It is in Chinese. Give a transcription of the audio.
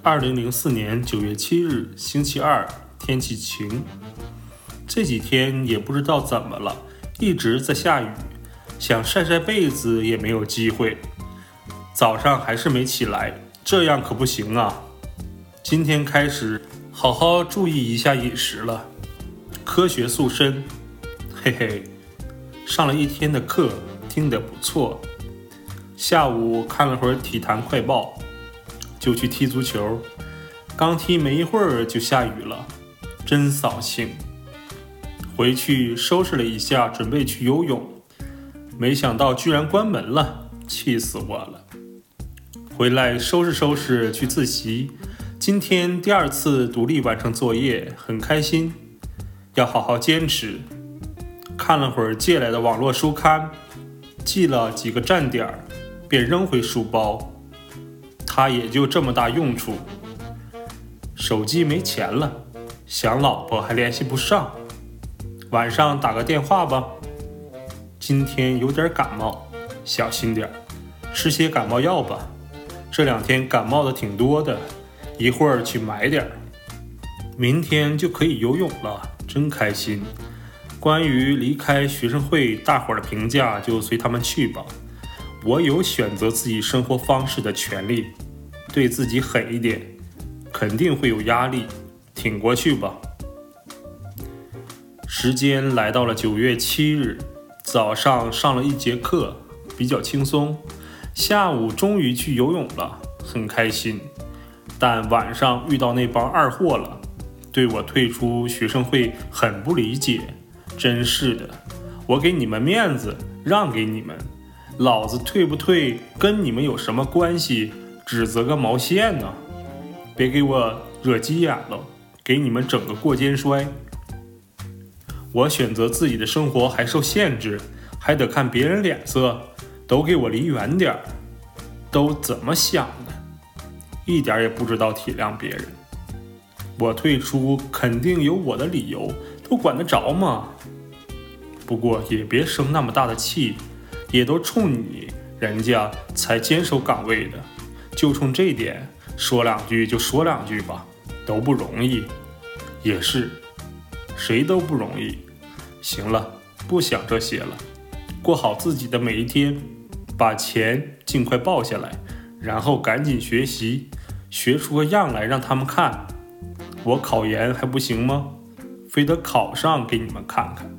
二零零四年九月七日，星期二，天气晴。这几天也不知道怎么了，一直在下雨，想晒晒被子也没有机会。早上还是没起来，这样可不行啊！今天开始好好注意一下饮食了，科学塑身。嘿嘿，上了一天的课，听得不错。下午看了会儿体坛快报，就去踢足球。刚踢没一会儿就下雨了，真扫兴。回去收拾了一下，准备去游泳，没想到居然关门了，气死我了。回来收拾收拾去自习，今天第二次独立完成作业，很开心，要好好坚持。看了会儿借来的网络书刊，记了几个站点儿。便扔回书包，它也就这么大用处。手机没钱了，想老婆还联系不上，晚上打个电话吧。今天有点感冒，小心点儿吃些感冒药吧。这两天感冒的挺多的，一会儿去买点儿。明天就可以游泳了，真开心。关于离开学生会，大伙儿的评价就随他们去吧。我有选择自己生活方式的权利，对自己狠一点，肯定会有压力，挺过去吧。时间来到了九月七日，早上上了一节课，比较轻松，下午终于去游泳了，很开心。但晚上遇到那帮二货了，对我退出学生会很不理解，真是的，我给你们面子，让给你们。老子退不退跟你们有什么关系？指责个毛线呢！别给我惹急眼了，给你们整个过肩摔。我选择自己的生活还受限制，还得看别人脸色，都给我离远点儿！都怎么想的？一点也不知道体谅别人。我退出肯定有我的理由，都管得着吗？不过也别生那么大的气。也都冲你，人家才坚守岗位的，就冲这点说两句就说两句吧，都不容易，也是，谁都不容易。行了，不想这些了，过好自己的每一天，把钱尽快报下来，然后赶紧学习，学出个样来让他们看。我考研还不行吗？非得考上给你们看看。